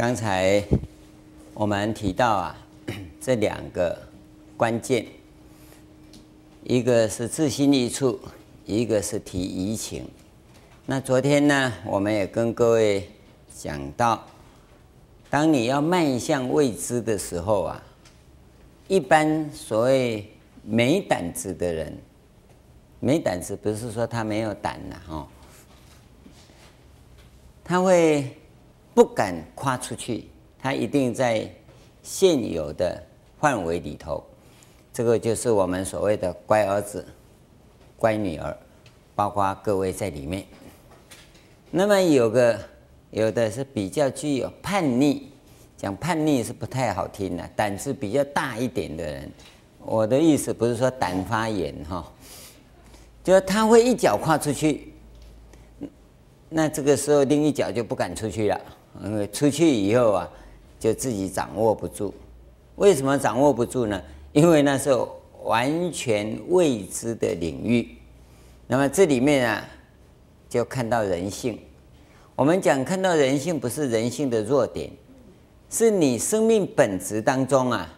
刚才我们提到啊，这两个关键，一个是自心一处，一个是提疑情。那昨天呢，我们也跟各位讲到，当你要迈向未知的时候啊，一般所谓没胆子的人，没胆子不是说他没有胆呐，哈，他会。不敢跨出去，他一定在现有的范围里头。这个就是我们所谓的乖儿子、乖女儿，包括各位在里面。那么有个有的是比较具有叛逆，讲叛逆是不太好听的，胆子比较大一点的人。我的意思不是说胆发炎哈，就是他会一脚跨出去，那这个时候另一脚就不敢出去了。因为出去以后啊，就自己掌握不住。为什么掌握不住呢？因为那是完全未知的领域。那么这里面啊，就看到人性。我们讲看到人性，不是人性的弱点，是你生命本质当中啊，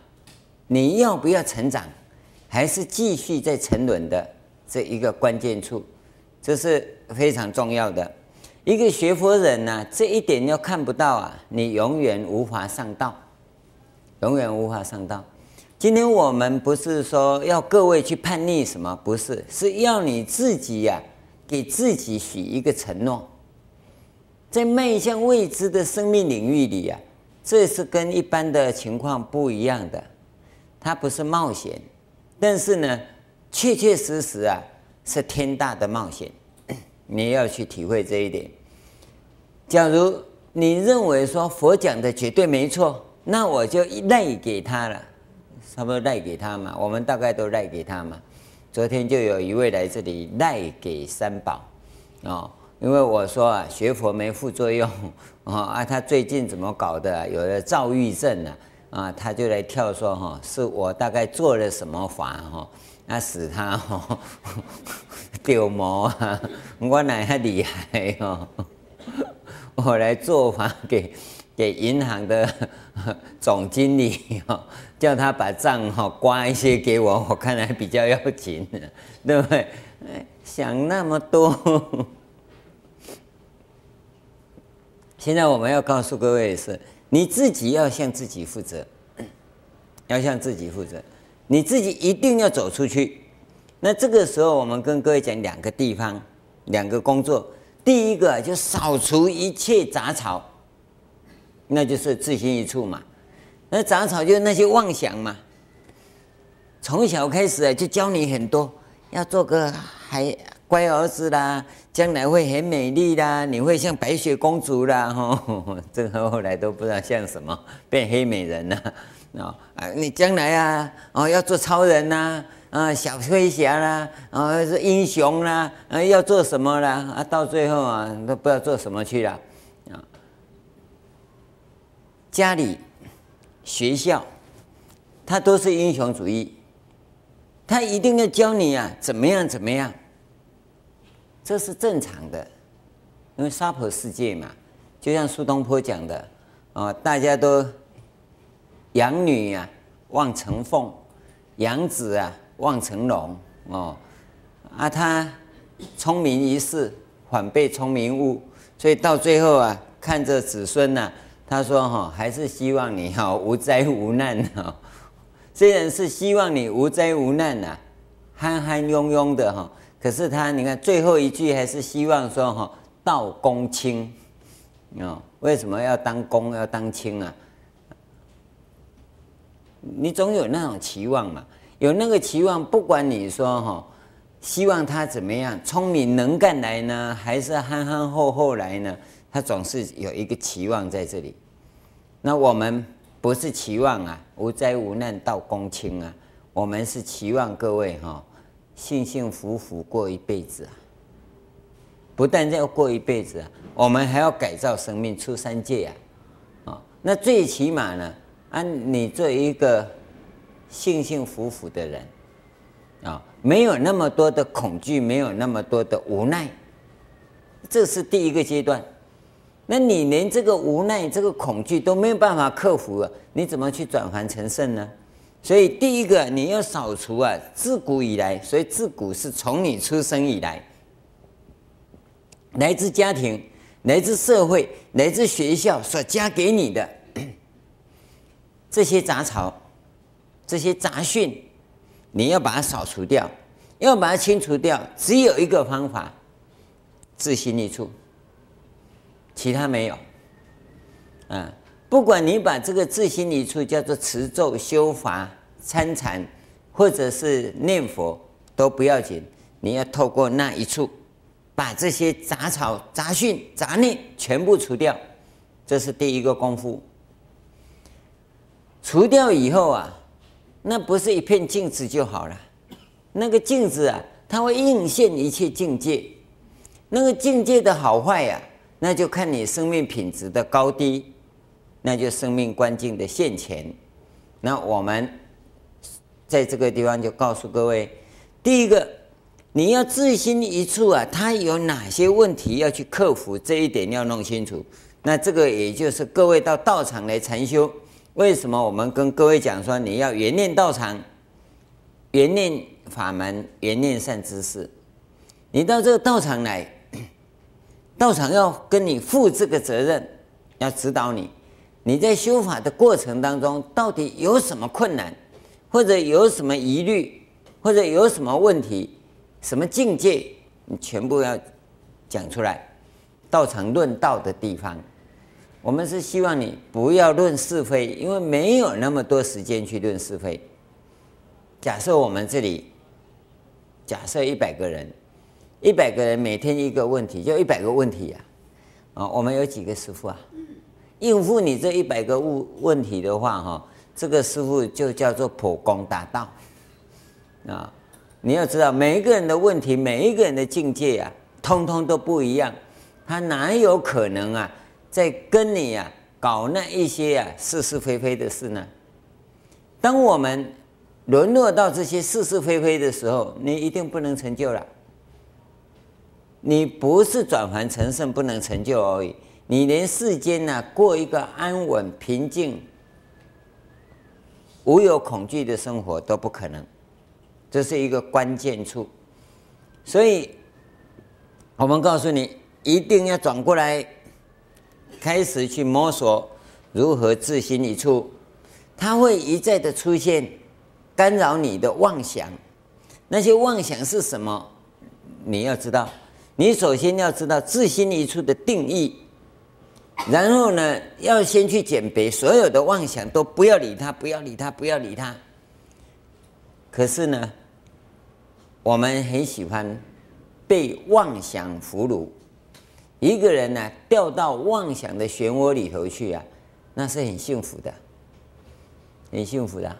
你要不要成长，还是继续在沉沦的这一个关键处，这是非常重要的。一个学佛人呢、这一点要看不到啊，你永远无法上道，永远无法上道。今天我们不是说要各位去叛逆什么，不是，是要你自己呀、给自己许一个承诺，在迈向未知的生命领域里呀、啊，这是跟一般的情况不一样的，它不是冒险，但是呢，确确实实啊，是天大的冒险。你要去体会这一点。假如你认为说佛讲的绝对没错，那我就赖给他了，差不多赖给他嘛。我们大概都赖给他嘛。昨天就有一位来这里赖给三宝哦，因为我说啊，学佛没副作用 哦啊，他最近怎么搞的？有了躁郁症啊，啊，他就来跳说哈，是我大概做了什么法哈，那使他哈。丢毛啊！我哪样厉害哦？我来做法给 给银行的总经理 哦，叫他把账哈刮一些给我，我看来比较要紧，对不对？想那么多。现在我们要告诉各位的是，你自己要向自己负责，要向自己负责，你自己一定要走出去。那这个时候，我们跟各位讲两个地方，两个工作。第一个就扫除一切杂草，那就是自心一处嘛。那杂草就是那些妄想嘛。从小开始啊，就教你很多，要做个还乖儿子啦，将来会很美丽啦，你会像白雪公主啦，吼，这个后来都不知道像什么，变黑美人了啊，你将来啊，哦，要做超人呐。啊小飞侠啦，啊，是英雄啦，啊，要做什么啦？啊，到最后啊，都不知道做什么去了。啊，家里、学校，他都是英雄主义，他一定要教你啊，怎么样怎么样，这是正常的，因为沙婆世界嘛，就像苏东坡讲的，啊，大家都养女啊，望成凤，养子啊。望成龙哦，啊，他聪明一世，反被聪明误，所以到最后啊，看着子孙呐、他说哈，还是希望你哈无灾无难哈。虽然是希望你无灾无难呐，憨憨庸庸的哈，可是他你看最后一句还是希望说哈，道公卿哦，为什么要当公要当卿啊？你总有那种期望嘛。有那个期望，不管你说哈，希望他怎么样，聪明能干来呢，还是憨憨厚厚来呢？他总是有一个期望在这里。那我们不是期望啊，无灾无难到公卿啊，我们是期望各位哈，幸幸福福过一辈子啊。不但要过一辈子啊，我们还要改造生命出三界啊。啊，那最起码呢，按你做一个。幸幸福福的人，啊，没有那么多的恐惧，没有那么多的无奈，这是第一个阶段。那你连这个无奈、这个恐惧都没有办法克服了，你怎么去转凡成圣呢？所以第一个你要扫除啊，自古以来，所以自古是从你出生以来，来自家庭、来自社会、来自学校所加给你的 这些杂草、这些杂讯，你要把它扫除掉，要把它清除掉，只有一个方法，自心一处。其他没有，啊，不管你把这个自心一处叫做持咒、修法、参禅，或者是念佛，都不要紧。你要透过那一处，把这些杂草、杂讯、杂念全部除掉，这是第一个功夫。除掉以后啊，那不是一片镜子就好了，那个镜子啊，它会映现一切境界，那个境界的好坏呀、啊。那就看你生命品质的高低，那就生命关境的现前。那我们在这个地方就告诉各位，第一个，你要自心一处啊，它有哪些问题要去克服，这一点要弄清楚。那这个也就是各位到道场来禅修，为什么我们跟各位讲说你要缘念道场，缘念法门，缘念善知识，你到这个道场来。道场要跟你负这个责任，要指导你。你在修法的过程当中，到底有什么困难，或者有什么疑虑，或者有什么问题，什么境界，你全部要讲出来。道场论道的地方，我们是希望你不要论是非，因为没有那么多时间去论是非。假设我们这里，假设一百个人。一百个人每天一个问题，就一百个问题呀！啊，我们有几个师傅啊？应付你这一百个问问题的话，哈，这个师傅就叫做普光大道啊！你要知道，每一个人的问题，每一个人的境界啊，通通都不一样，他哪有可能啊，在跟你啊搞那一些啊是是非非的事呢？当我们沦落到这些是是非非的时候，你一定不能成就了。你不是转凡成圣不能成就而已，你连世间呢、过一个安稳平静、无有恐惧的生活都不可能，这是一个关键处。所以，我们告诉你，一定要转过来，开始去摸索如何自心一处。它会一再的出现，干扰你的妄想。那些妄想是什么？你要知道。你首先要知道自心一处的定义，然后呢，要先去检别所有的妄想，都不要理他，不要理他，不要理他。可是呢，我们很喜欢被妄想俘虏。一个人呢，掉到妄想的漩涡里头去啊，那是很幸福的，很幸福的。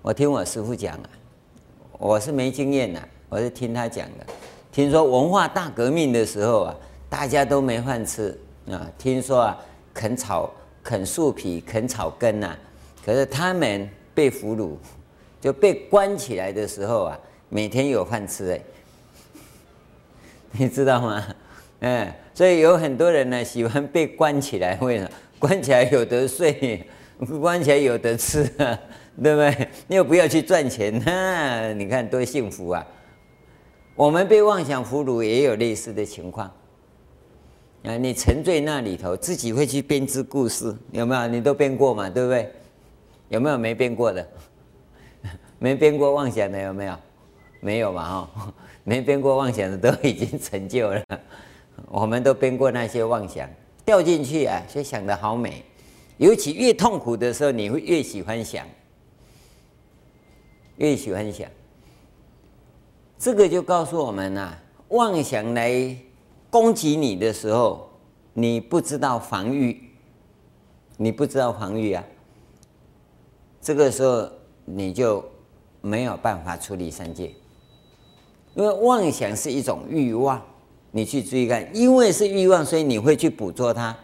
我听我师父讲啊，我是没经验呐，我是听他讲的。听说文化大革命的时候啊，大家都没饭吃啊。听说啊，啃草、啃树皮、啃草根呐、啊。可是他们被俘虏，就被关起来的时候啊，每天有饭吃哎。你知道吗？嗯，所以有很多人呢喜欢被关起来，为什么？关起来有得睡，关起来有得吃啊，对不对？你又不要去赚钱，那你看多幸福啊！我们被妄想俘虏，也有类似的情况。啊，你沉醉那里头，自己会去编织故事，有没有？你都编过嘛，对不对？有没有没编过的？没编过妄想的有没有？没有嘛，哈，没编过妄想的都已经成就了。我们都编过那些妄想，掉进去啊，就想得好美。尤其越痛苦的时候，你会越喜欢想，越喜欢想。这个就告诉我们啊，妄想来攻击你的时候，你不知道防御，你不知道防御啊，这个时候你就没有办法处理三界，因为妄想是一种欲望，你去注意看，因为是欲望，所以你会去捕捉它。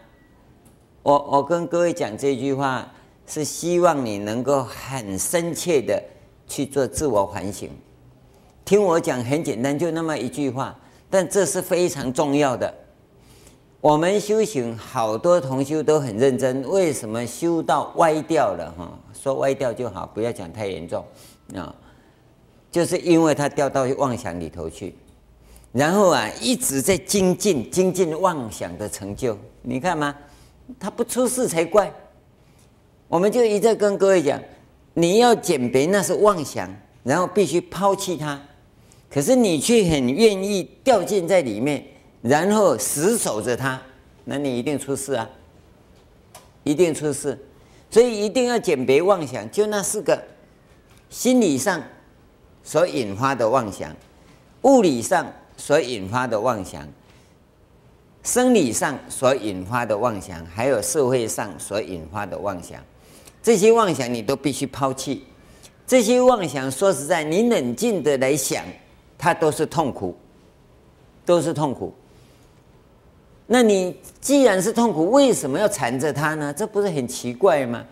我我跟各位讲这句话，是希望你能够很深切的去做自我反省。听我讲很简单，就那么一句话，但这是非常重要的。我们修行好多同修都很认真，为什么修到歪掉了？哈，说歪掉就好，不要讲太严重啊。就是因为他掉到妄想里头去，然后啊一直在精进精进妄想的成就。你看嘛，他不出事才怪。我们就一再跟各位讲，你要减别那是妄想，然后必须抛弃它。可是你却很愿意掉进在里面，然后死守着它，那你一定出事啊！一定出事。所以一定要减别妄想，就那四个，心理上所引发的妄想，物理上所引发的妄想，生理上所引发的妄想，还有社会上所引发的妄想，这些妄想你都必须抛弃。这些妄想说实在，你冷静的来想。它都是痛苦，都是痛苦。那你既然是痛苦，为什么要缠着它呢？这不是很奇怪吗？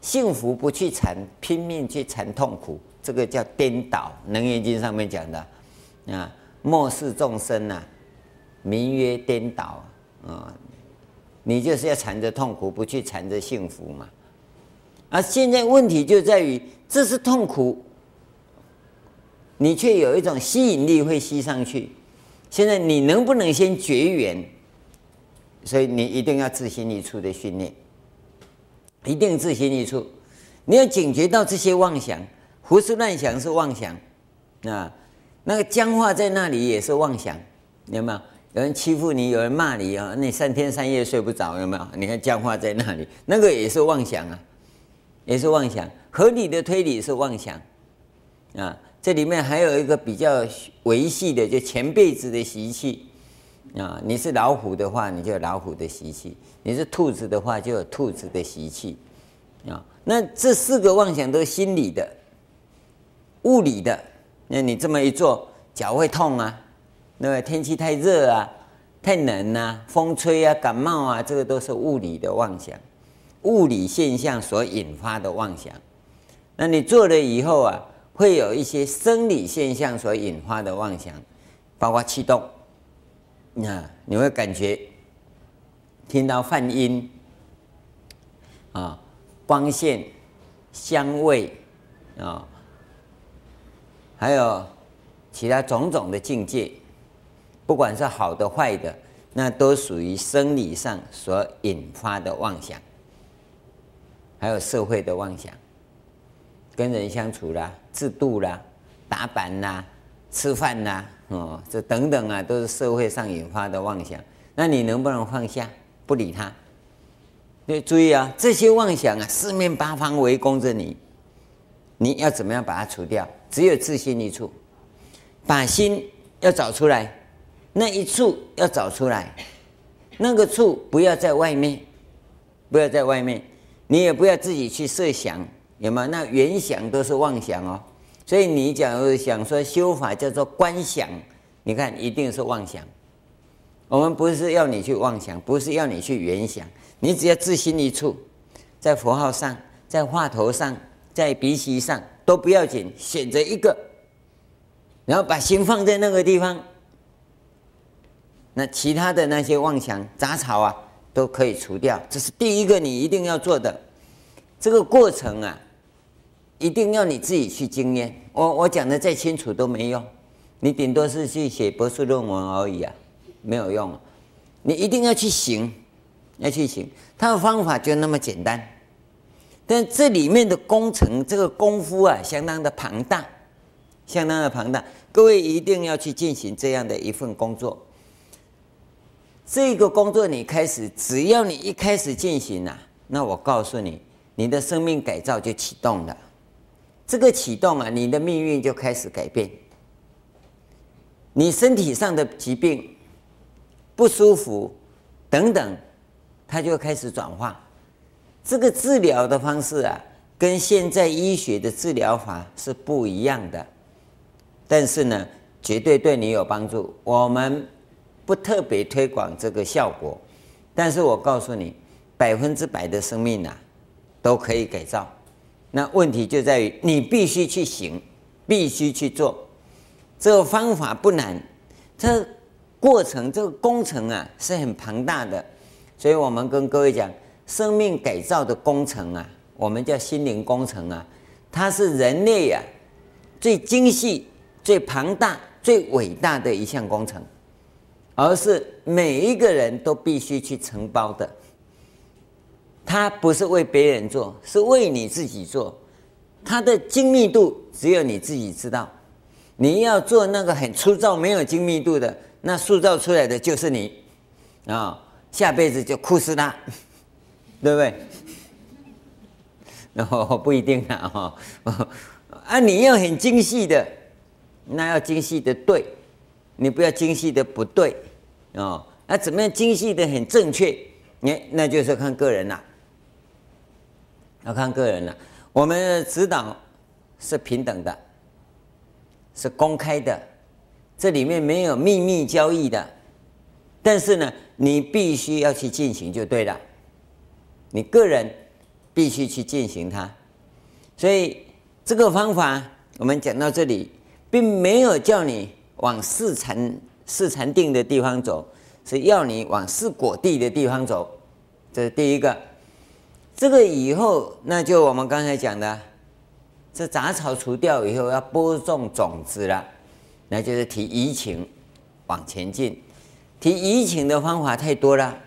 幸福不去缠，拼命去缠痛苦，这个叫颠倒。《能源经》上面讲的啊，末世众生呐，名曰颠倒啊。你就是要缠着痛苦，不去缠着幸福嘛。而现在问题就在于，这是痛苦。你却有一种吸引力会吸上去，现在你能不能先绝缘？所以你一定要自心一处的训练，一定自心一处。你要警觉到这些妄想，胡思乱想是妄想啊，那个僵化在那里也是妄想，有没有？有人欺负你，有人骂你啊，你三天三夜睡不着，有没有？你看僵化在那里，那个也是妄想啊，也是妄想。合理的推理是妄想啊。这里面还有一个比较维系的，就前辈子的习气啊。你是老虎的话，你就有老虎的习气；你是兔子的话，就有兔子的习气啊。那这四个妄想都是心理的、物理的。那你这么一做，脚会痛啊，那个天气太热啊、太冷啊、风吹啊、感冒啊，这个都是物理的妄想，物理现象所引发的妄想。那你做了以后啊。会有一些生理现象所引发的妄想，包括气动，那你会感觉听到泛音啊、光线、香味啊，还有其他种种的境界，不管是好的坏的，那都属于生理上所引发的妄想，还有社会的妄想。跟人相处啦，制度啦，打板啦，吃饭啦，哦，这等等啊，都是社会上引发的妄想。那你能不能放下，不理他？对，注意啊，这些妄想啊，四面八方围攻着你，你要怎么样把它除掉？只有自心一处，把心要找出来，那一处要找出来，那个处不要在外面，不要在外面，你也不要自己去设想。有吗？那原想都是妄想哦，所以你假如想说修法叫做观想，你看一定是妄想。我们不是要你去妄想，不是要你去原想，你只要自心一处，在佛号上，在话头上，在鼻息上都不要紧，选择一个，然后把心放在那个地方，那其他的那些妄想杂草啊都可以除掉。这是第一个你一定要做的，这个过程啊。一定要你自己去经验，我我讲的再清楚都没用，你顶多是去写博士论文而已啊，没有用。你一定要去行，要去行，他的方法就那么简单，但这里面的工程，这个功夫啊，相当的庞大，相当的庞大。各位一定要去进行这样的一份工作。这个工作你开始，只要你一开始进行啊，那我告诉你，你的生命改造就启动了。这个启动啊，你的命运就开始改变。你身体上的疾病、不舒服等等，它就开始转化。这个治疗的方式啊，跟现在医学的治疗法是不一样的，但是呢，绝对对你有帮助。我们不特别推广这个效果，但是我告诉你，百分之百的生命啊，都可以改造。那问题就在于你必须去行，必须去做。这个方法不难，这过程，这个工程啊是很庞大的，所以我们跟各位讲，生命改造的工程啊，我们叫心灵工程啊，它是人类啊最精细、最庞大、最伟大的一项工程，而是每一个人都必须去承包的。它不是为别人做，是为你自己做。它的精密度只有你自己知道。你要做那个很粗糙、没有精密度的。那塑造出来的就是你啊、下辈子就哭死他，对不对？然、哦、后不一定啊哈、啊，你要很精细的，那要精细的对，你不要精细的不对、哦。那怎么样精细的很正确？哎，那就是看个人了，要看个人了。我们的指导是平等的，是公开的。这里面没有秘密交易的，但是呢，你必须要去进行就对了。你个人必须去进行它，所以这个方法我们讲到这里，并没有叫你往四禅四禅定的地方走，是要你往四果地的地方走。这是第一个。这个以后，那就我们刚才讲的，这杂草除掉以后，要播种种子了。那就是提移情往前进，提移情的方法太多了。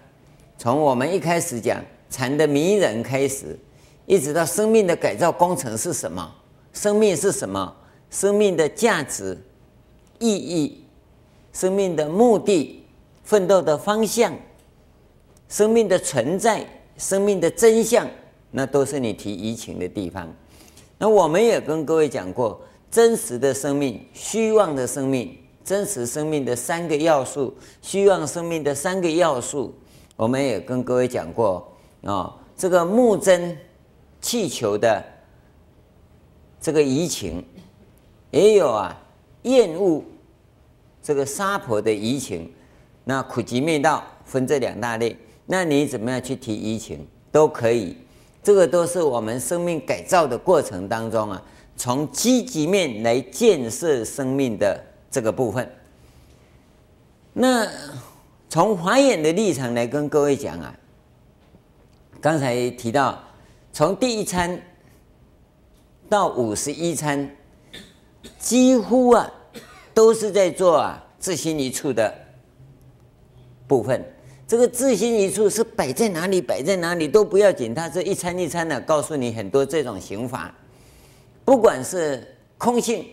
从我们一开始讲禅的迷人开始，一直到生命的改造工程是什么？生命是什么？生命的价值、意义、生命的目的、奋斗的方向、生命的存在、生命的真相，那都是你提移情的地方。那我们也跟各位讲过。真实的生命，虚妄的生命，真实生命的三个要素，虚妄生命的三个要素，我们也跟各位讲过啊、哦。这个木真气球的这个移情，也有啊厌恶这个沙婆的移情。那苦集灭道分这两大类，那你怎么样去提移情都可以。这个都是我们生命改造的过程当中啊。从积极面来建设生命的这个部分，那从华严的立场来跟各位讲啊，刚才提到从第一餐到五十一餐，几乎啊都是在做啊自心一处的部分。这个自心一处是摆在哪里，摆在哪里都不要紧，它这一餐一餐的告诉你很多这种行法。不管是空性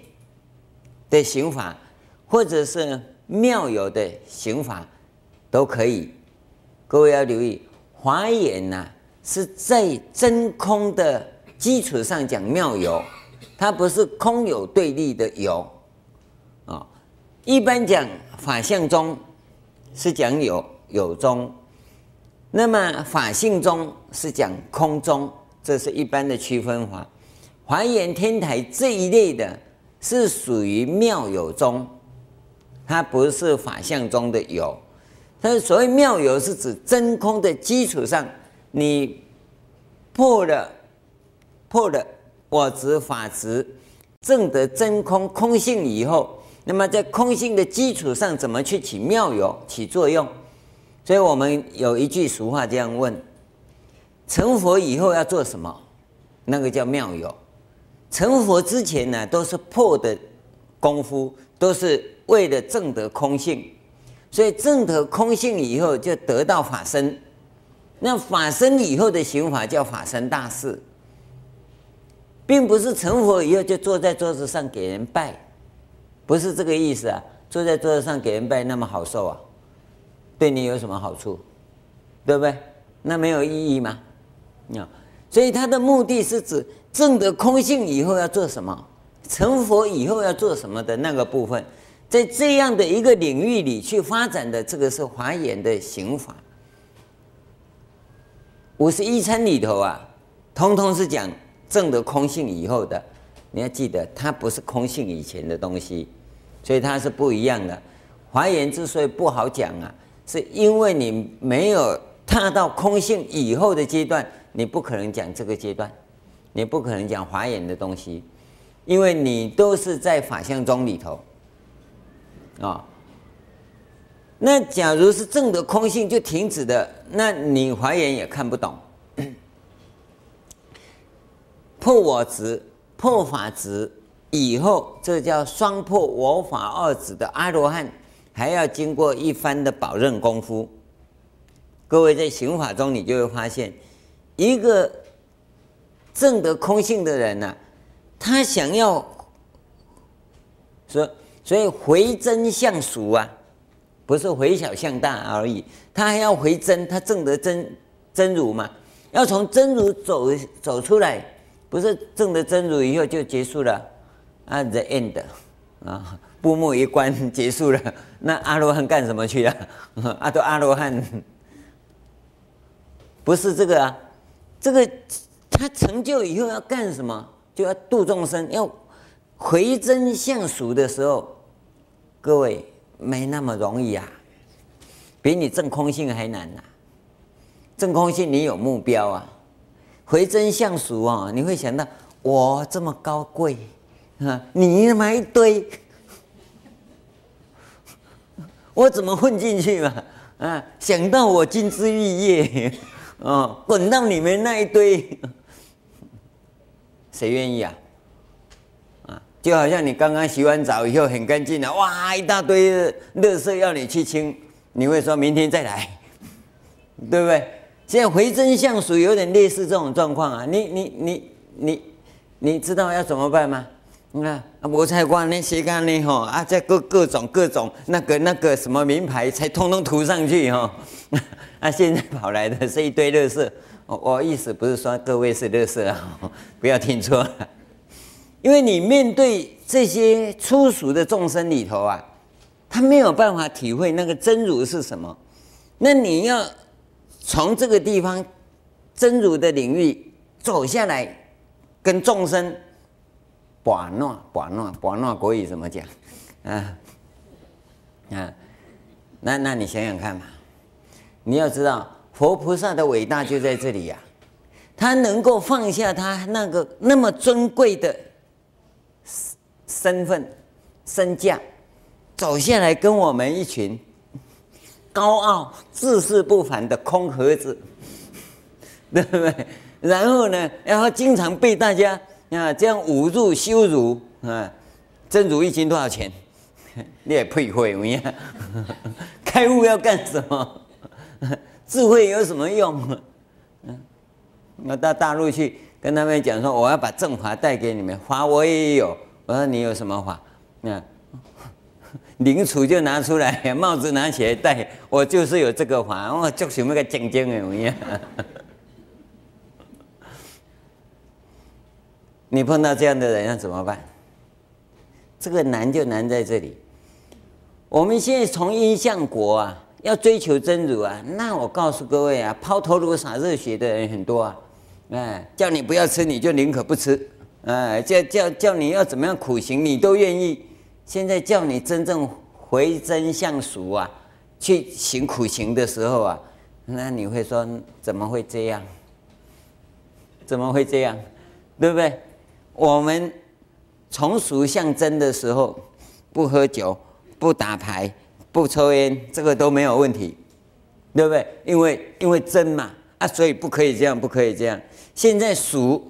的行法，或者是妙有的行法，都可以。各位要留意，华严呐是在真空的基础上讲妙有，它不是空有对立的有啊。一般讲法相中是讲有有中，那么法性中是讲空中，这是一般的区分法。华严天台这一类的，是属于妙有中，它不是法相中的有。它所谓妙有，是指真空的基础上，你破了破了我执法执，证得真空空性以后，那么在空性的基础上，怎么去起妙有起作用？所以我们有一句俗话这样问：成佛以后要做什么？那个叫妙有。成佛之前呢，都是破的功夫，都是为了证得空性，所以证得空性以后就得到法身。那法身以后的行法叫法身大事，并不是成佛以后就坐在桌子上给人拜，不是这个意思啊。坐在桌子上给人拜那么好受啊，对你有什么好处？对不对？那没有意义吗？啊，所以他的目的是指。证得空性以后要做什么？成佛以后要做什么的那个部分，在这样的一个领域里去发展的，这个是华严的行法。五十一参里头啊，通通是讲证得空性以后的。你要记得，它不是空性以前的东西，所以它是不一样的。华严之所以不好讲啊，是因为你没有踏到空性以后的阶段，你不可能讲这个阶段。你不可能讲华严的东西，因为你都是在法相宗里头啊。那假如是证得空性就停止的，那你华严也看不懂。破我执、破法执以后，这叫双破我法二执的阿罗汉，还要经过一番的保任功夫。各位在行法中，你就会发现，一个证得空性的人呢、他想要说，所以回真向俗啊。不是回小向大而已，他还要回真，他证得真真如嘛？要从真如走走出来，不是证得真如以后就结束了啊？The end 啊，布幕一关结束了，那阿罗汉干什么去啊？啊，都阿罗汉，不是这个啊，这个他成就以后要干什么？就要度众生，要回真向俗的时候，各位。没那么容易啊，比你证空性还难呐、啊。证空性你有目标啊，回真向俗啊，你会想到我这么高贵啊，你那么一堆，我怎么混进去嘛？啊，想到我金枝玉叶，哦，滚到你们那一堆，谁愿意啊？就好像你刚刚洗完澡以后很干净了，哇，一大堆的垃圾要你去清，你会说明天再来，对不对？现在回真相属有点类似这种状况啊，你你你你你知道要怎么办吗？你看我才光那些干呢吼啊，这各各种各种那个那个什么名牌才通通涂上去哈，啊，现在跑来的是一堆垃圾，我我意思不是说各位是垃圾啊，不要听错了。因为你面对这些粗俗的众生里头啊，他没有办法体会那个真如是什么。那你要从这个地方真如的领域走下来，跟众生把诺把诺把诺国语怎么讲？啊啊，那那你想想看嘛，你要知道佛菩萨的伟大就在这里呀、他能够放下他那个那么尊贵的。身份、身价，走下来跟我们一群高傲、自视不凡的空盒子，对不对？然后呢，然后经常被大家啊这样侮辱、羞辱啊。真如一斤多少钱？你也配会？我呀，开悟要干什么？智慧有什么用？嗯，我到大陆去跟他们讲说，我要把正法带给你们，法我也有。我说你有什么法？那 灵杵就拿出来，帽子拿起来戴，我就是有这个法。我就什么个精精的模样。你碰到这样的人要怎么办？这个难就难在这里。我们现在从因相国啊，要追求真如啊，那我告诉各位啊，抛头颅洒热血的人很多啊。哎，叫你不要吃，你就宁可不吃。哎，叫叫叫你要怎么样苦行，你都愿意。现在叫你真正回真向俗啊，去行苦行的时候啊，那你会说怎么会这样？怎么会这样？对不对？我们从俗向真的时候，不喝酒、不打牌、不抽烟，这个都没有问题，对不对？因为因为真嘛啊，所以不可以这样，不可以这样。现在俗。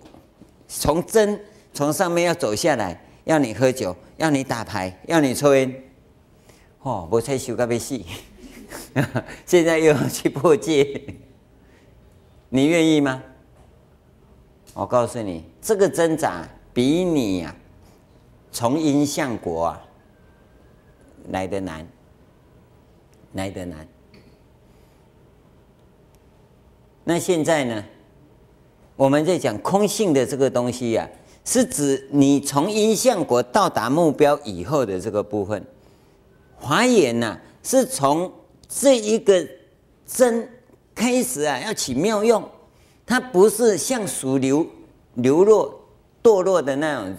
从真从上面要走下来，要你喝酒，要你打牌，要你抽烟，哦，我才修个被戏，现在又要去破戒，你愿意吗？我告诉你，这个挣扎比你呀、啊，从因向果啊来得难，来得难。那现在呢？我们在讲空性的这个东西呀、啊，是指你从因相果到达目标以后的这个部分。华严呐，是从这一个真开始啊，要起妙用，它不是像属流流落堕落的那种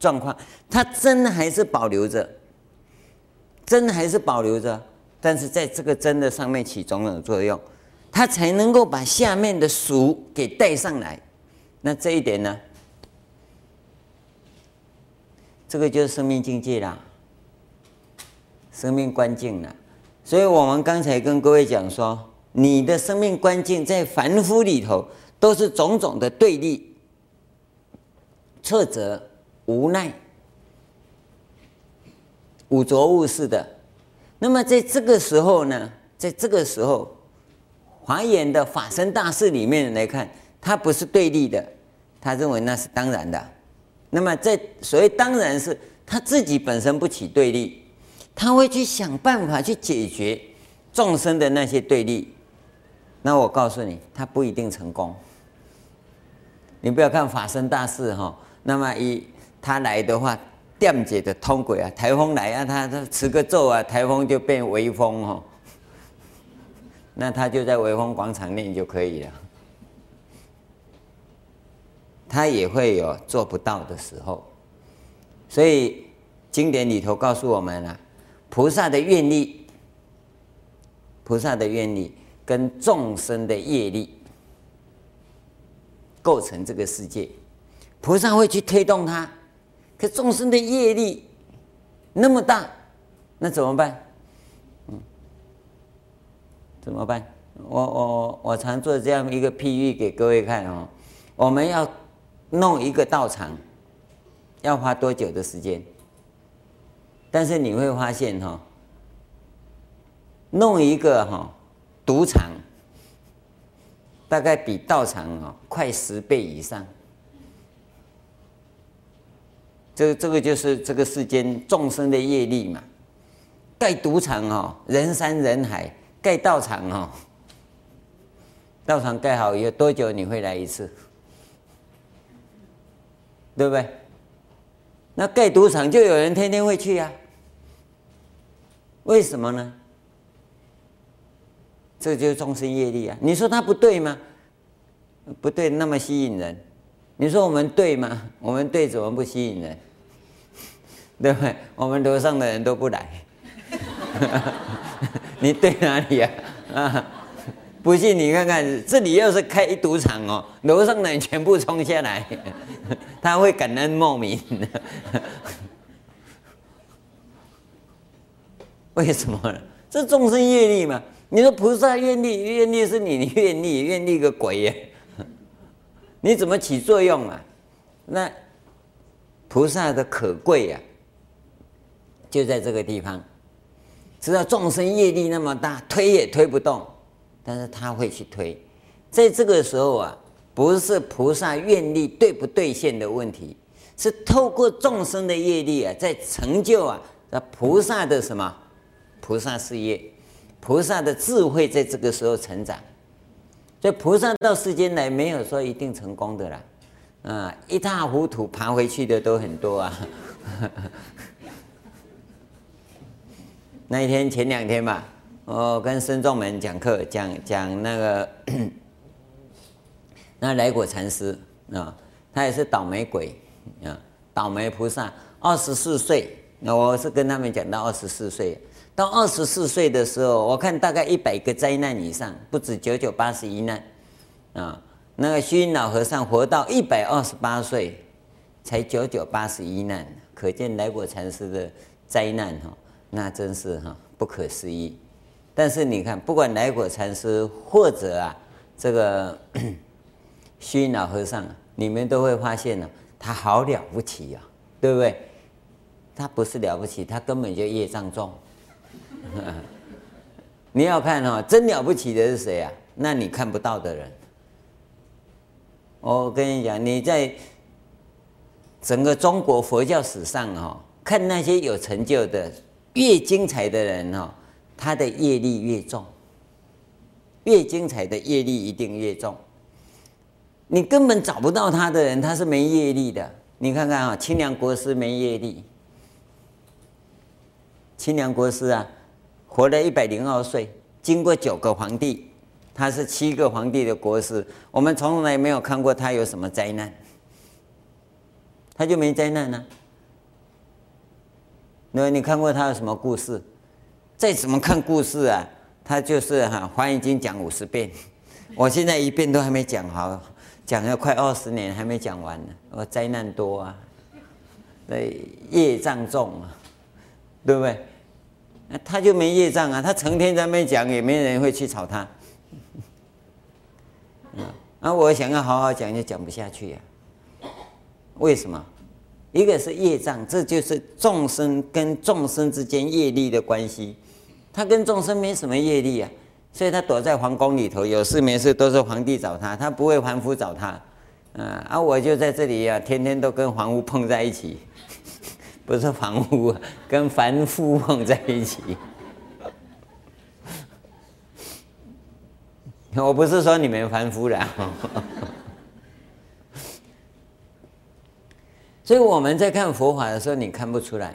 状况，它真还是保留着，真还是保留着，但是在这个真的上面起种种作用。他才能够把下面的俗给带上来，那这一点呢？这个就是生命境界啦，生命关键啦。所以我们刚才跟各位讲说，你的生命关境在凡夫里头都是种种的对立、挫折、无奈、五浊恶世的。那么在这个时候呢，在这个时候，华严的法身大士里面来看，他不是对立的，他认为那是当然的。那么在所谓当然是他自己本身不起对立。他会去想办法去解决众生的那些对立，那我告诉你，他不一定成功。你不要看法身大士哈，那么一他来的话，电解的通轨啊，台风来啊，他他持个咒啊，台风就变微风哈，那他就在微风广场念就可以了。他也会有做不到的时候，所以经典里头告诉我们了。菩萨的愿力，菩萨的愿力跟众生的业力构成这个世界，菩萨会去推动它，可众生的业力那么大，那怎么办？怎么办？我我我常做这样一个譬喻给各位看哦，我们要弄一个道场，要花多久的时间？但是你会发现哈，弄一个哈赌场，大概比道场啊快十倍以上。这这个就是这个世间众生的业力嘛。盖赌场哦，人山人海；盖道场哦，道场盖好以后多久你会来一次？对不对？那盖赌场就有人天天会去呀。为什么呢？这就是众生业力啊！你说他不对吗？不对，那么吸引人。你说我们对吗？我们对怎么不吸引人？对不对？我们楼上的人都不来。你对哪里呀？啊！不信你看看，这里要是开一赌场哦，楼上的人全部冲下来，他会感恩莫名。为什么呢？这众生业力嘛。你说菩萨愿力，愿力是你愿力，愿力个鬼耶！你怎么起作用啊？那菩萨的可贵呀，就在这个地方。知道众生业力那么大，推也推不动，但是他会去推。在这个时候啊，不是菩萨愿力对不兑现的问题，是透过众生的业力啊，在成就啊，那菩萨的什么？菩萨事业，菩萨的智慧在这个时候成长，所以菩萨到世间来没有说一定成功的啦，啊，一塌糊涂爬回去的都很多啊。那一天前两天吧，我跟僧众们讲课，讲讲那个 那来果禅师啊，他也是倒霉鬼啊，倒霉菩萨，二十四岁，那我是跟他们讲到二十四岁。到二十四岁的时候，我看大概一百个灾难以上，不止九九八十一难，啊，那个虚云老和尚活到一百二十八岁，才九九八十一难，可见来果禅师的灾难哈，那真是哈不可思议。但是你看，不管来果禅师或者啊这个 虚云老和尚，你们都会发现呢，他好了不起呀，对不对？他不是了不起，他根本就业障重。你要看哈，真了不起的是谁啊？那你看不到的人。我跟你讲，你在整个中国佛教史上哈，看那些有成就的、越精彩的人哦，他的业力越重。越精彩的业力一定越重。你根本找不到他的人，他是没业力的。你看看啊，清凉国师没业力。清凉国师啊。活了一百零二岁，经过九个皇帝，他是七个皇帝的国师。我们从来没有看过他有什么灾难，他就没灾难呢、那你看过他有什么故事？再怎么看故事啊，他就是哈《华严经》讲五十遍，我现在一遍都还没讲好，讲了快二十年还没讲完呢。我灾难多啊，对，业障重啊，对不对？他就没业障啊，他成天在那边讲，也没人会去吵他。啊，我想要好好讲，就讲不下去呀、啊。为什么？一个是业障，这就是众生跟众生之间业力的关系。他跟众生没什么业力啊，所以他躲在皇宫里头，有事没事都是皇帝找他，他不会凡夫找他。啊，啊，我就在这里呀、啊，天天都跟凡夫碰在一起，不是凡夫，跟凡夫碰在一起。我不是说你们凡夫了，所以我们在看佛法的时候，你看不出来，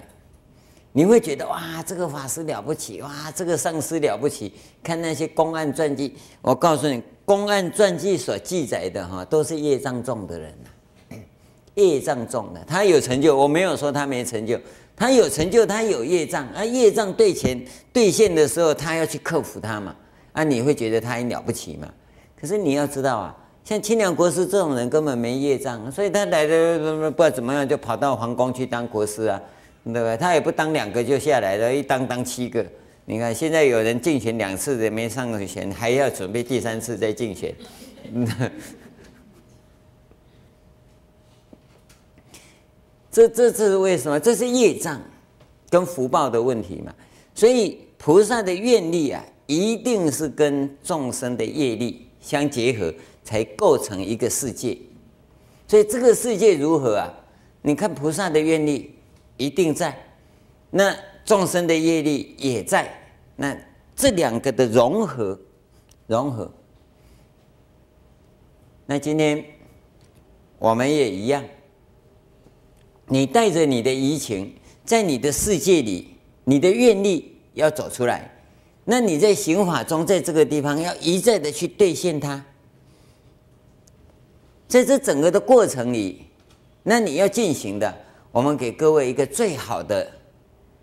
你会觉得哇，这个法师了不起，哇，这个上师了不起。看那些公案传记，我告诉你，公案传记所记载的哈，都是业障重的人呐，业障重的，他有成就，我没有说他没成就，他有成就，他有业障，啊业障对钱兑现的时候，他要去克服它嘛。啊，你会觉得他很了不起嘛？可是你要知道啊，像清凉国师这种人根本没业障，所以他来的不知道怎么样就跑到皇宫去当国师啊，对不对？他也不当两个就下来了，一当当七个。你看现在有人竞选两次的没上选，还要准备第三次再竞选。这这这是为什么？这是业障跟福报的问题嘛。所以菩萨的愿力啊。一定是跟众生的业力相结合，才构成一个世界。所以这个世界如何啊？你看菩萨的愿力一定在，那众生的业力也在，那这两个的融合，融合。那今天我们也一样，你带着你的疑情，在你的世界里，你的愿力要走出来。那你在行法中，在这个地方要一再的去兑现它，在这整个的过程里，那你要进行的，我们给各位一个最好的、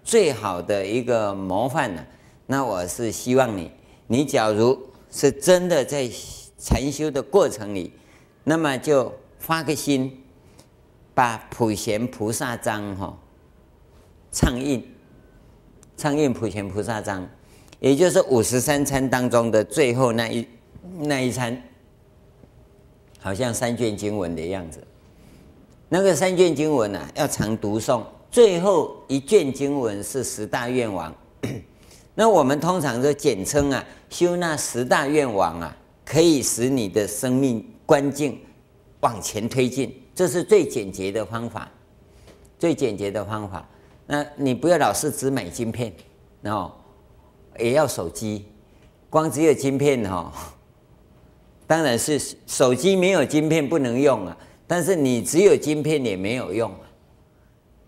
最好的一个模范呢。那我是希望你，你假如是真的在禅修的过程里，那么就发个心，把普贤菩萨章哈唱印，唱印普贤菩萨章。也就是五十三餐当中的最后那一那一餐，好像三卷经文的样子。那个三卷经文啊，要常读诵。最后一卷经文是十大愿王。那我们通常就简称啊，修那十大愿王啊，可以使你的生命观境往前推进。这是最简洁的方法，最简洁的方法。那你不要老是只买晶片，然后。也要手机，光只有晶片哈，当然是手机没有晶片不能用啊。但是你只有晶片也没有用啊，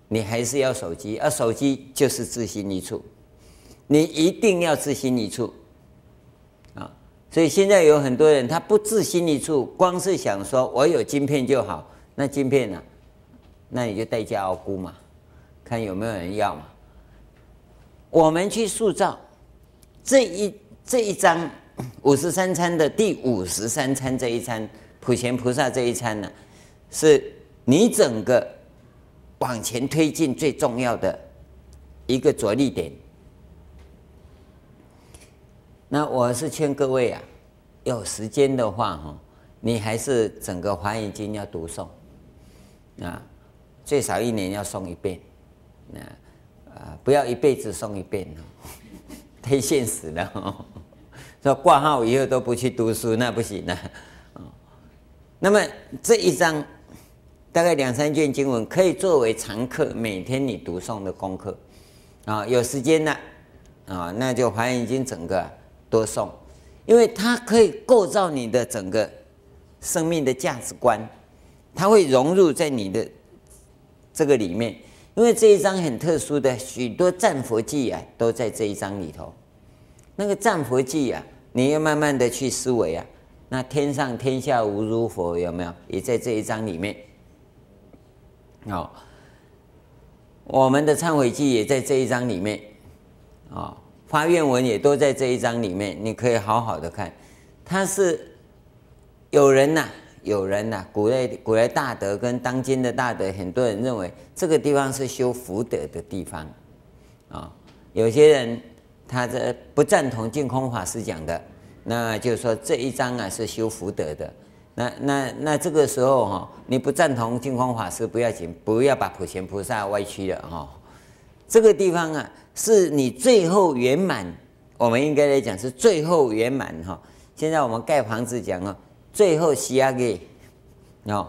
你还是要手机，而手机就是自心一处，你一定要自心一处啊。所以现在有很多人他不自心一处，光是想说我有晶片就好，那晶片呢？那你就待价而沽嘛，看有没有人要嘛。我们去塑造。这一这一张五十三餐的第五十三餐这一餐普贤菩萨这一餐呢，是你整个往前推进最重要的一个着力点。那我是劝各位啊，有时间的话哈，你还是整个华严经要读诵啊，最少一年要诵一遍，啊，不要一辈子诵一遍 太现实了，说挂号以后都不去读书，那不行啊。那么这一章大概两三卷经文，可以作为常课，每天你读诵的功课。啊，有时间了，啊，那就华严经整个多诵，因为它可以构造你的整个生命的价值观，它会融入在你的这个里面。因为这一章很特殊的，许多战佛记啊，都在这一章里头。那个战佛记啊，你要慢慢的去思维啊。那天上天下无如佛，有没有？也在这一章里面。哦，我们的忏悔记也在这一章里面。哦，发愿文也都在这一章里面，你可以好好的看。它是有人呐、有人呐、古代古代大德跟当今的大德，很多人认为这个地方是修福德的地方，啊，有些人他这不赞同净空法师讲的，那就是说这一章啊是修福德的。那那那这个时候哈，你不赞同净空法师不要紧，不要把普贤菩萨歪曲了哈。这个地方啊，是你最后圆满，我们应该来讲是最后圆满哈。现在我们盖房子讲啊，最后需要给哦，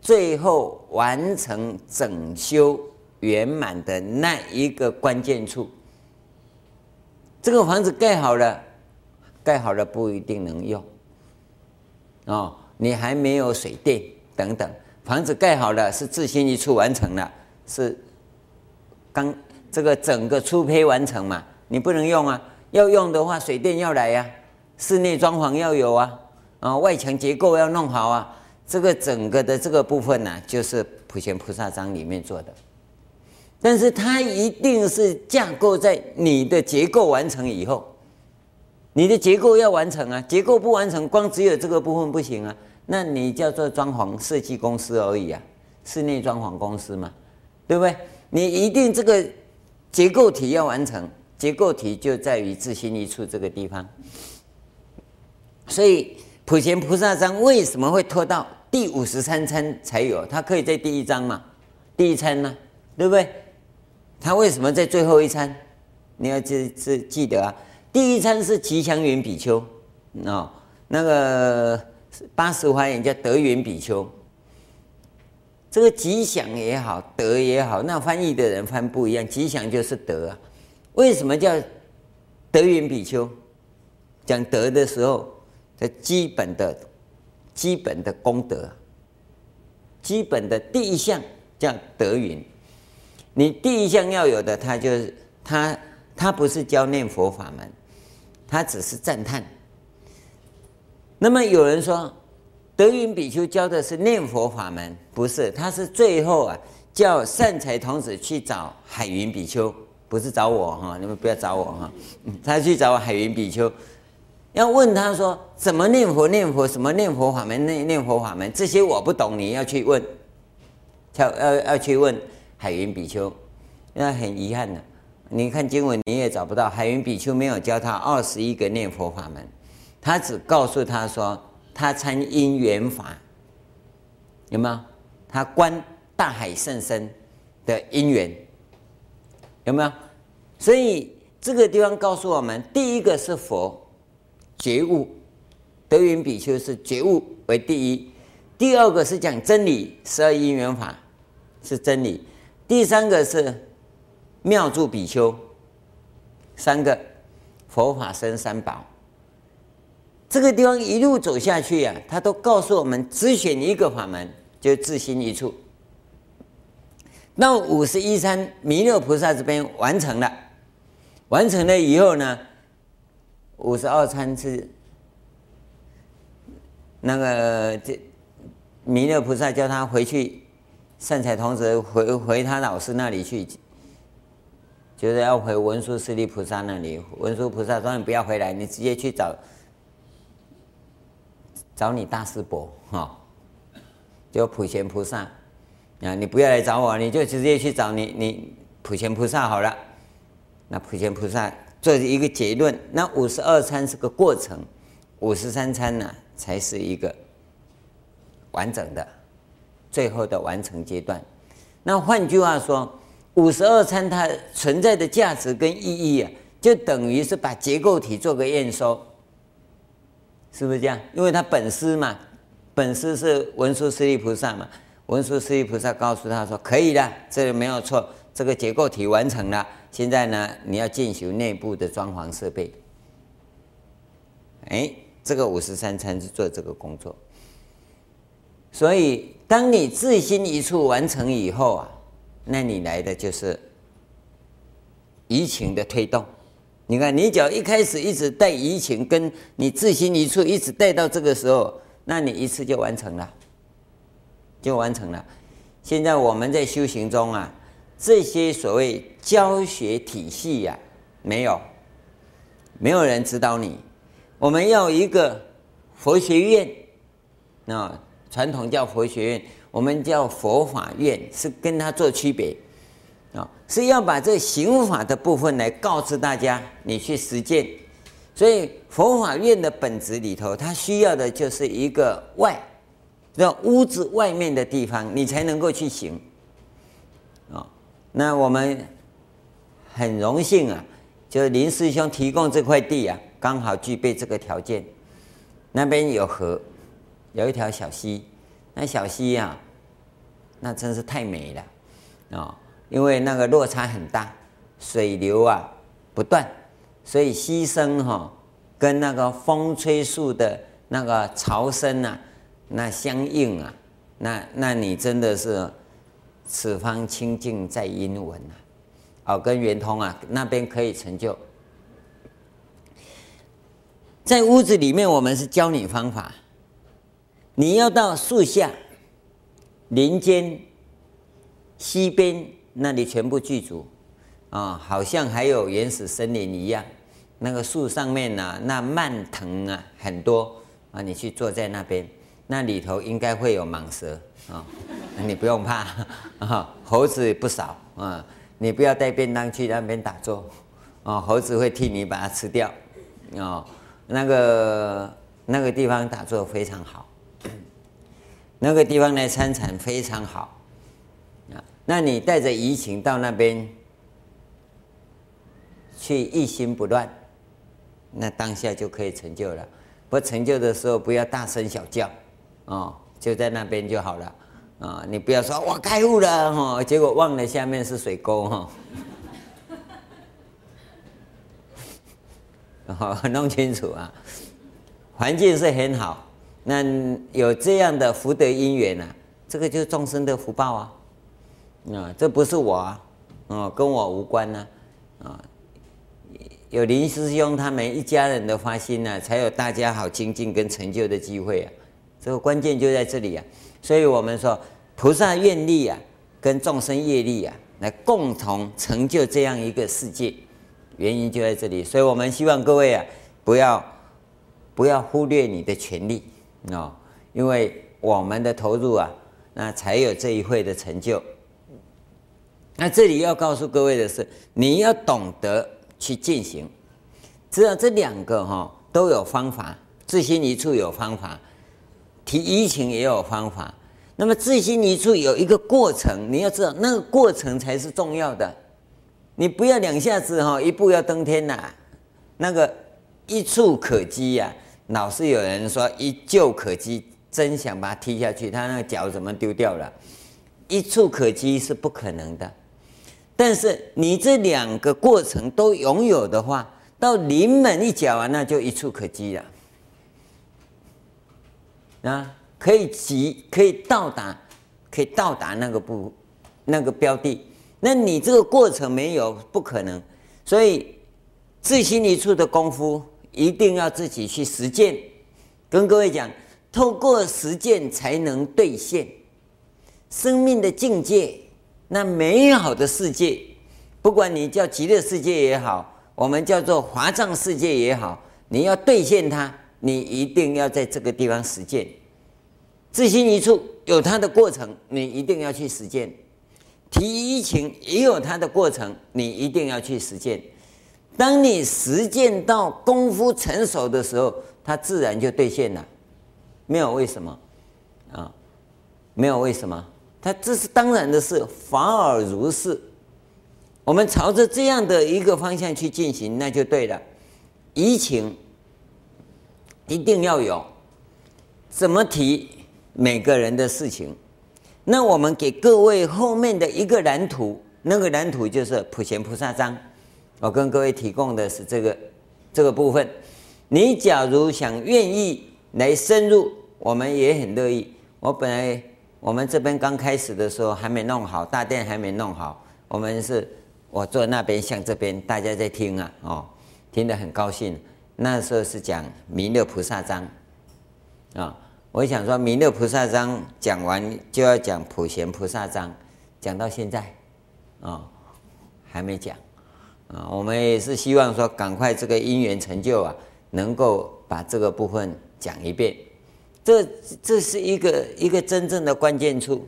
最后完成整修圆满的那一个关键处。这个房子盖好了，盖好了不一定能用。哦，你还没有水电等等，房子盖好了是自心一处完成了，是刚这个整个粗胚完成嘛，你不能用啊，要用的话水电要来呀、室内装潢要有啊，啊，外墙结构要弄好啊，这个整个的这个部分呢、就是普贤菩萨章里面做的，但是它一定是架构在你的结构完成以后，你的结构要完成啊，结构不完成，光只有这个部分不行啊，那你叫做装潢设计公司而已啊，室内装潢公司嘛，对不对？你一定这个结构体要完成，结构体就在于自心一处这个地方。所以普贤菩萨章为什么会拖到第五十三参才有？它可以在第一章嘛？第一参呢？对不对？他为什么在最后一餐？你要记记记得啊！第一餐是吉祥云比丘，哦，那个八十华严叫德云比丘。这个吉祥也好，德也好，那翻译的人翻不一样。吉祥就是德啊。为什么叫德云比丘？讲德的时候。这基本的、基本的功德，基本的第一项叫德云。你第一项要有的，他就是他，他不是教念佛法门，他只是赞叹。那么有人说，德云比丘教的是念佛法门，不是，他是最后啊叫善财童子去找海云比丘，不是找我哈，你们不要找我哈，他去找海云比丘。要问他说怎么念佛？念佛什么念佛法门？念念佛法门这些我不懂，你要去问，要要要去问海云比丘。那很遗憾的，你看经文你也找不到，海云比丘没有教他二十一个念佛法门，他只告诉他说他参因缘法，有没有？他观大海甚深的因缘，有没有？所以这个地方告诉我们，第一个是佛。觉悟，德云比丘是觉悟为第一，第二个是讲真理，十二因缘法是真理，第三个是妙住比丘，三个佛法僧三宝。这个地方一路走下去呀、啊，他都告诉我们，只选一个法门，就自心一处。那五十一参弥勒菩萨这边完成了，完成了以后呢？五十二参是那个这弥勒菩萨叫他回去，善财童子回回他老师那里去，就是要回文殊师利菩萨那里。文殊菩萨说：“你不要回来，你直接去找找你大师伯哈，就普贤菩萨啊，你不要来找我，你就直接去找你你普贤菩萨好了。那普贤菩萨。”做一个结论，那五十二参是个过程，五十三参呢才是一个完整的最后的完成阶段。那换句话说，五十二餐它存在的价值跟意义啊，就等于是把结构体做个验收，是不是这样？因为他本师嘛，本师是文殊师利菩萨嘛，文殊师利菩萨告诉他说：“可以的，这个没有错，这个结构体完成了。”现在呢，你要进行内部的装潢设备。哎，这个五十三餐是做这个工作。所以，当你自心一处完成以后啊，那你来的就是移情的推动。你看，你只要一开始一直带移情，跟你自心一处一直带到这个时候，那你一次就完成了，就完成了。现在我们在修行中啊。这些所谓教学体系呀、没有，没有人指导你。我们要一个佛学院，那传统叫佛学院，我们叫佛法院，是跟他做区别。啊，是要把这行法的部分来告知大家，你去实践。所以佛法院的本质里头，它需要的就是一个外，叫屋子外面的地方，你才能够去行。啊，那我们很荣幸啊，就林师兄提供这块地啊，刚好具备这个条件。那边有河，有一条小溪，那小溪啊，那真是太美了啊！因为那个落差很大，水流啊不断，所以溪声哈跟那个风吹树的那个潮声啊，那相应啊，那那你真的是此方清净在音闻啊！哦，跟圆通啊那边可以成就。在屋子里面，我们是教你方法，你要到树下、林间、溪边。那里全部具足，啊，好像还有原始森林一样。那个树上面呢、那蔓藤啊很多啊。你去坐在那边，那里头应该会有蟒蛇啊，你不用怕 啊。猴子也不少啊，你不要带便当去那边打坐啊，猴子会替你把它吃掉啊。那个那个地方打坐非常好，那个地方来参禅非常好。啊那你带着怡情到那边去，一心不乱，那当下就可以成就了。不成就的时候，不要大声小叫，哦，就在那边就好了。啊，你不要说我开悟了哈，结果忘了下面是水沟哈。好，弄清楚啊，环境是很好，那有这样的福德因缘啊，这个就是众生的福报啊。啊，这不是我啊，哦，跟我无关呢，啊，有林师兄他们一家人的发心呢，才有大家好精进跟成就的机会啊，这个关键就在这里啊，所以我们说菩萨愿力啊，跟众生业力啊，来共同成就这样一个世界，原因就在这里，所以我们希望各位啊，不要不要忽略你的权利。哦，因为我们的投入啊，那才有这一会的成就。那这里要告诉各位的是，你要懂得去进行，知道这两个哈都有方法，自心一处有方法，提怡情也有方法。那么自心一处有一个过程，你要知道那个过程才是重要的。你不要两下子哈一步要登天呐，那个一触可及呀，老是有人说一蹴可及，真想把他踢下去，他那个脚怎么丢掉了？一触可及是不可能的。但是你这两个过程都拥有的话，到临门一脚啊，那就一触可及了。啊，可以及，可以到达，可以到达那个不那个标的。那你这个过程没有，不可能。所以自心一处的功夫，一定要自己去实践。跟各位讲，透过实践才能兑现生命的境界。那美好的世界，不管你叫极乐世界也好，我们叫做华藏世界也好，你要兑现它，你一定要在这个地方实践。自心一处有它的过程，你一定要去实践；提怡情也有它的过程，你一定要去实践。当你实践到功夫成熟的时候，它自然就兑现了，没有为什么啊，没有为什么。他这是当然的事，反而如是。我们朝着这样的一个方向去进行，那就对了。怡情一定要有，怎么提每个人的事情？那我们给各位后面的一个蓝图，那个蓝图就是普贤菩萨章。我跟各位提供的是这个这个部分。你假如想愿意来深入，我们也很乐意。我本来。我们这边刚开始的时候还没弄好，大殿还没弄好。我们是，我坐那边向这边，大家在听啊，哦，听得很高兴。那时候是讲弥勒菩萨章，啊、我想说弥勒菩萨章讲完就要讲普贤菩萨章，讲到现在，啊、还没讲，啊、我们也是希望说赶快这个因缘成就啊，能够把这个部分讲一遍。这这是一个一个真正的关键处，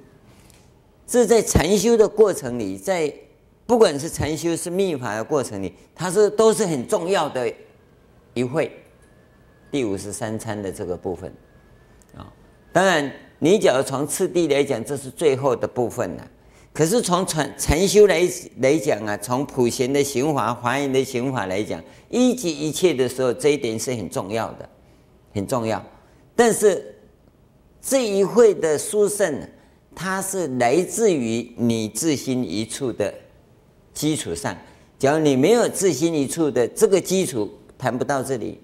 这在禅修的过程里，在不管是禅修是密法的过程里，它是都是很重要的一会。第五十三餐的这个部分，啊，当然你假如从次第来讲，这是最后的部分了。可是从禅禅修来来讲啊，从普贤的行法、华严的行法来讲，一即一切的时候，这一点是很重要的，很重要。但是这一会的殊胜，它是来自于你自心一处的基础上。假如你没有自心一处的这个基础，谈不到这里。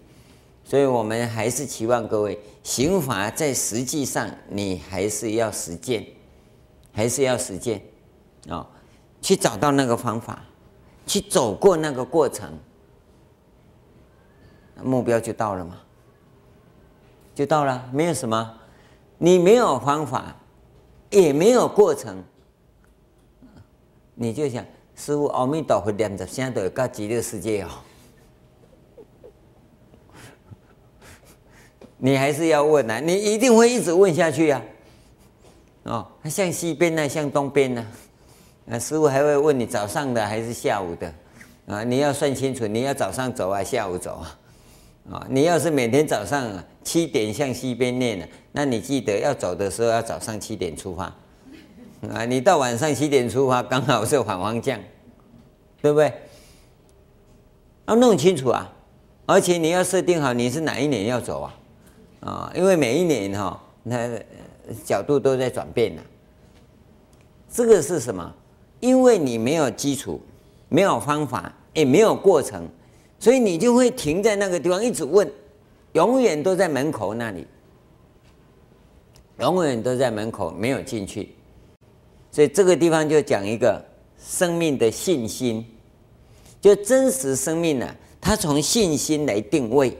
所以我们还是期望各位行法在实际上，你还是要实践，还是要实践。啊、哦，去找到那个方法，去走过那个过程，目标就到了嘛，就到了，没有什么，你没有方法，也没有过程，你就想师父阿弥陀佛念着现在都有个极乐世界哦，你还是要问啊，你一定会一直问下去、啊，哦，向西边呢，向东边呢？那师傅还会问你早上的还是下午的，啊，你要算清楚，你要早上走啊，下午走啊，啊，你要是每天早上七点向西边念了，那你记得要走的时候要早上七点出发，啊，你到晚上七点出发，刚好是反方向，对不对？要弄清楚啊，而且你要设定好你是哪一年要走啊，啊，因为每一年哈，那角度都在转变呢，这个是什么？因为你没有基础，没有方法，也没有过程，所以你就会停在那个地方一直问，永远都在门口那里，永远都在门口没有进去。所以这个地方就讲一个生命的信心，就真实生命呢、啊，它从信心来定位，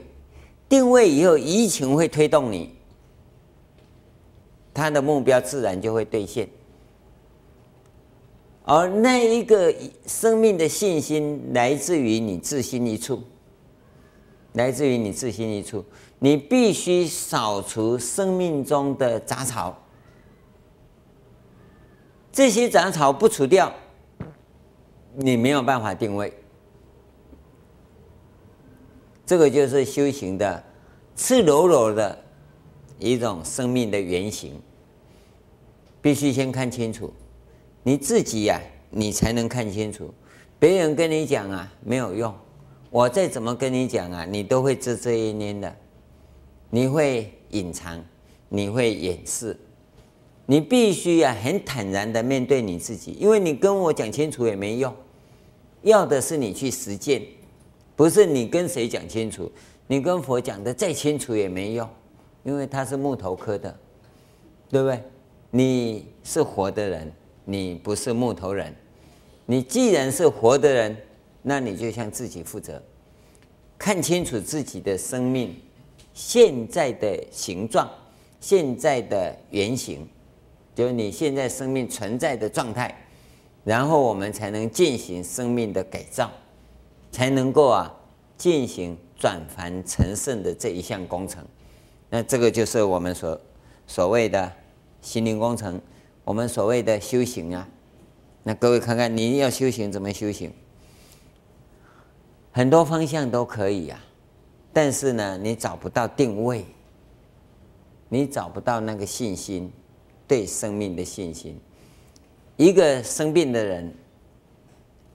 定位以后，移情会推动你，它的目标自然就会兑现。而那一个生命的信心来自于你自心一处，来自于你自心一处，你必须扫除生命中的杂草，这些杂草不除掉，你没有办法定位。这个就是修行的赤裸裸的一种生命的原型，必须先看清楚。你自己呀、你才能看清楚。别人跟你讲啊，没有用。我再怎么跟你讲啊，你都会遮遮掩掩的，你会隐藏，你会掩饰。你必须呀、啊，很坦然的面对你自己，因为你跟我讲清楚也没用。要的是你去实践，不是你跟谁讲清楚。你跟佛讲的再清楚也没用，因为他是木头刻的，对不对？你是活的人。你不是木头人，你既然是活的人，那你就向自己负责，看清楚自己的生命现在的形状，现在的原型，就是你现在生命存在的状态，然后我们才能进行生命的改造，才能够啊进行转凡成圣的这一项工程。那这个就是我们所所谓的心灵工程。我们所谓的修行啊，那各位看看，你要修行怎么修行？很多方向都可以啊，但是呢，你找不到定位，你找不到那个信心，对生命的信心。一个生病的人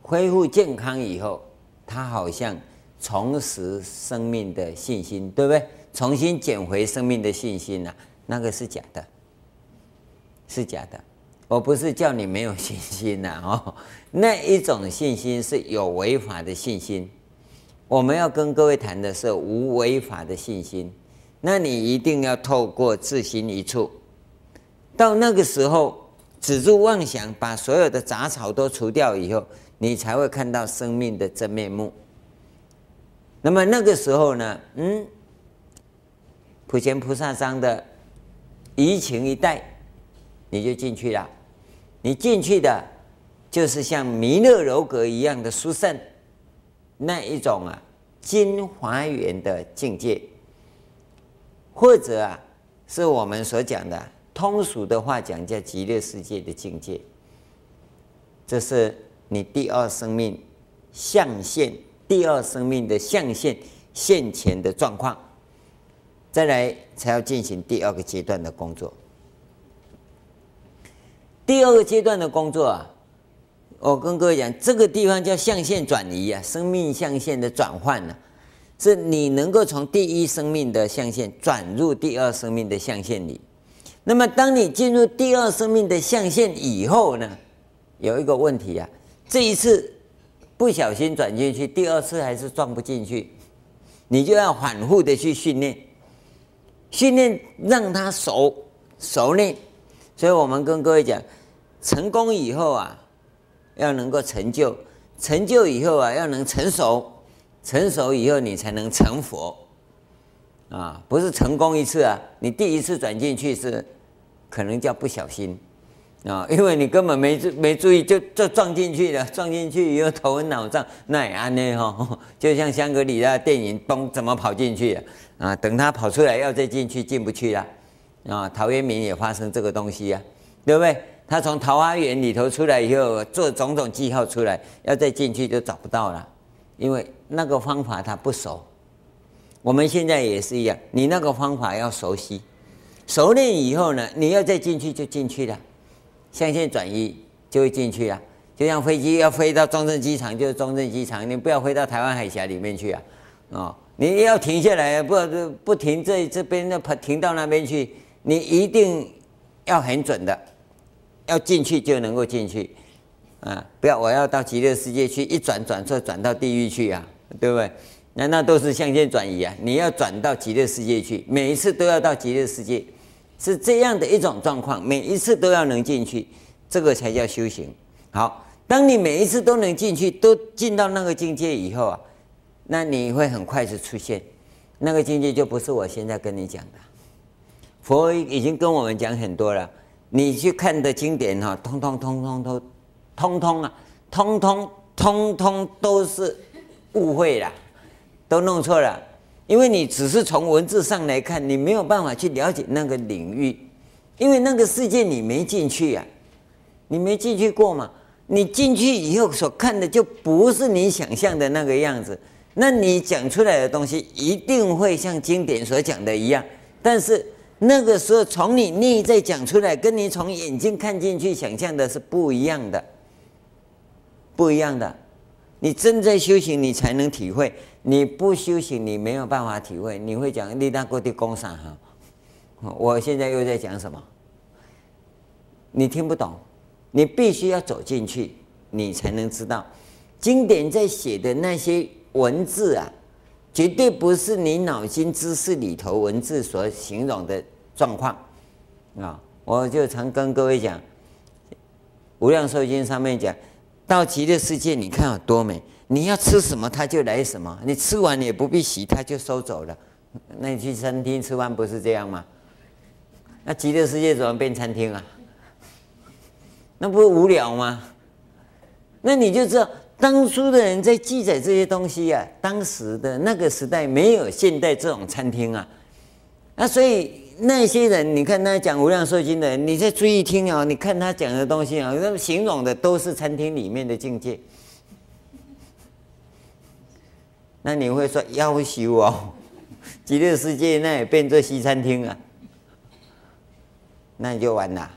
恢复健康以后，他好像重拾生命的信心，对不对？重新捡回生命的信心啊，那个是假的。是假的，我不是叫你没有信心呐 哦，那一种信心是有违法的信心。我们要跟各位谈的是无违法的信心，那你一定要透过自心一处，到那个时候止住妄想，把所有的杂草都除掉以后，你才会看到生命的真面目。那么那个时候呢，嗯，普贤菩萨章的移情一带。你就进去了，你进去的，就是像弥勒楼阁一样的殊胜，那一种啊，金华园的境界，或者啊，是我们所讲的通俗的话讲叫极乐世界的境界，这是你第二生命象限，第二生命的象限现前的状况，再来才要进行第二个阶段的工作。第二个阶段的工作啊，我跟各位讲，这个地方叫象限转移啊，生命象限的转换呢、是你能够从第一生命的象限转入第二生命的象限里。那么，当你进入第二生命的象限以后呢，有一个问题啊，这一次不小心转进去，第二次还是撞不进去，你就要反复的去训练，训练让它熟熟练。所以我们跟各位讲，成功以后啊，要能够成就，成就以后啊，要能成熟，成熟以后你才能成佛。啊，不是成功一次啊！你第一次转进去是可能叫不小心啊，因为你根本没没注意就就撞进去了，撞进去以后头昏脑胀，那也安呢哈，就像香格里拉电影，咚，怎么跑进去啊？等他跑出来要再进去进不去了！啊陶渊明也发生这个东西啊，对不对？他从桃花源里头出来以后，做种种记号出来，要再进去就找不到了，因为那个方法他不熟。我们现在也是一样，你那个方法要熟悉，熟练以后呢，你要再进去就进去了，象现转移就会进去啊。就像飞机要飞到中正机场就是中正机场，你不要飞到台湾海峡里面去啊！哦，你要停下来，不不停这这边那停到那边去，你一定要很准的，要进去就能够进去啊！不要我要到极乐世界去，一转转错转到地狱去啊，对不对？那那都是象现转移啊！你要转到极乐世界去，每一次都要到极乐世界，是这样的一种状况，每一次都要能进去，这个才叫修行。好，当你每一次都能进去，都进到那个境界以后啊，那你会很快就出现，那个境界就不是我现在跟你讲的。佛已经跟我们讲很多了，你去看的经典哈，通通通通都，通通啊，通通通通都是误会了。都弄错了，因为你只是从文字上来看，你没有办法去了解那个领域，因为那个世界你没进去呀、啊，你没进去过嘛。你进去以后所看的就不是你想象的那个样子，那你讲出来的东西一定会像经典所讲的一样，但是那个时候从你内在讲出来，跟你从眼睛看进去想象的是不一样的，不一样的。你正在修行，你才能体会。你不修行，你没有办法体会。你会讲利大过地工商哈，我现在又在讲什么？你听不懂，你必须要走进去，你才能知道。经典在写的那些文字啊，绝对不是你脑筋知识里头文字所形容的状况啊！我就常跟各位讲，《无量寿经》上面讲。到极乐世界，你看有多美！你要吃什么，他就来什么。你吃完也不必洗，他就收走了。那你去餐厅吃饭不是这样吗？那极乐世界怎么变餐厅啊？那不无聊吗？那你就知道，当初的人在记载这些东西啊，当时的那个时代没有现代这种餐厅啊。那所以。那些人，你看他讲《无量寿经》的人，你再注意听啊！你看他讲的东西啊，那形容的都是餐厅里面的境界。那你会说夭寿哦，极乐世界那也变做西餐厅啊？那你就完了，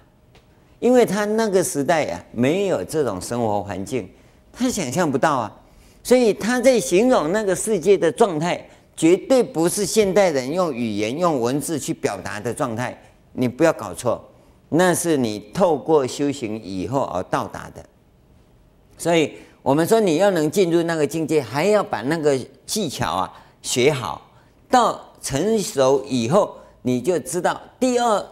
因为他那个时代啊，没有这种生活环境，他想象不到啊，所以他在形容那个世界的状态。绝对不是现代人用语言、用文字去表达的状态，你不要搞错，那是你透过修行以后而到达的。所以，我们说你要能进入那个境界，还要把那个技巧啊学好，到成熟以后，你就知道第二、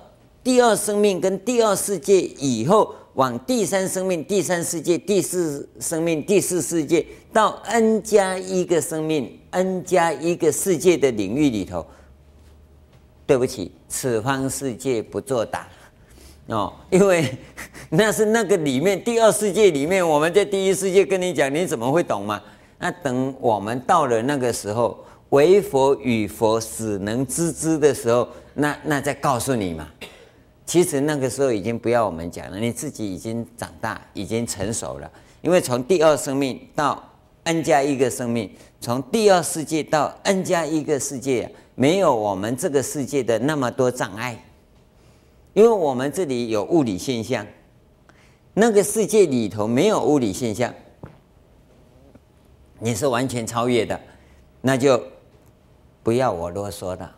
第二生命跟第二世界以后。往第三生命、第三世界、第四生命、第四世界，到 n 加一个生命、n 加一个世界的领域里头。对不起，此方世界不作答哦，因为 那是那个里面第二世界里面，我们在第一世界跟你讲，你怎么会懂嘛？那等我们到了那个时候，为佛与佛始能知之的时候，那那再告诉你嘛。其实那个时候已经不要我们讲了，你自己已经长大，已经成熟了。因为从第二生命到 n 加一个生命，从第二世界到 n 加一个世界，没有我们这个世界的那么多障碍，因为我们这里有物理现象，那个世界里头没有物理现象，你是完全超越的，那就不要我啰嗦了。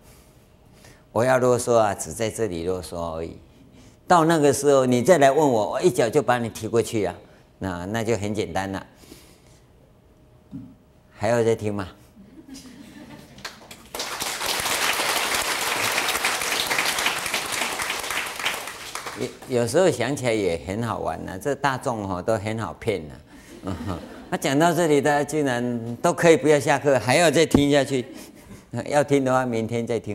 我要啰嗦啊，只在这里啰嗦而已。到那个时候，你再来问我，我一脚就把你踢过去啊！那那就很简单了。还要再听吗？有有时候想起来也很好玩呢、这大众哈都很好骗呢、啊。他 讲到这里，大家居然都可以不要下课，还要再听下去。要听的话，明天再听。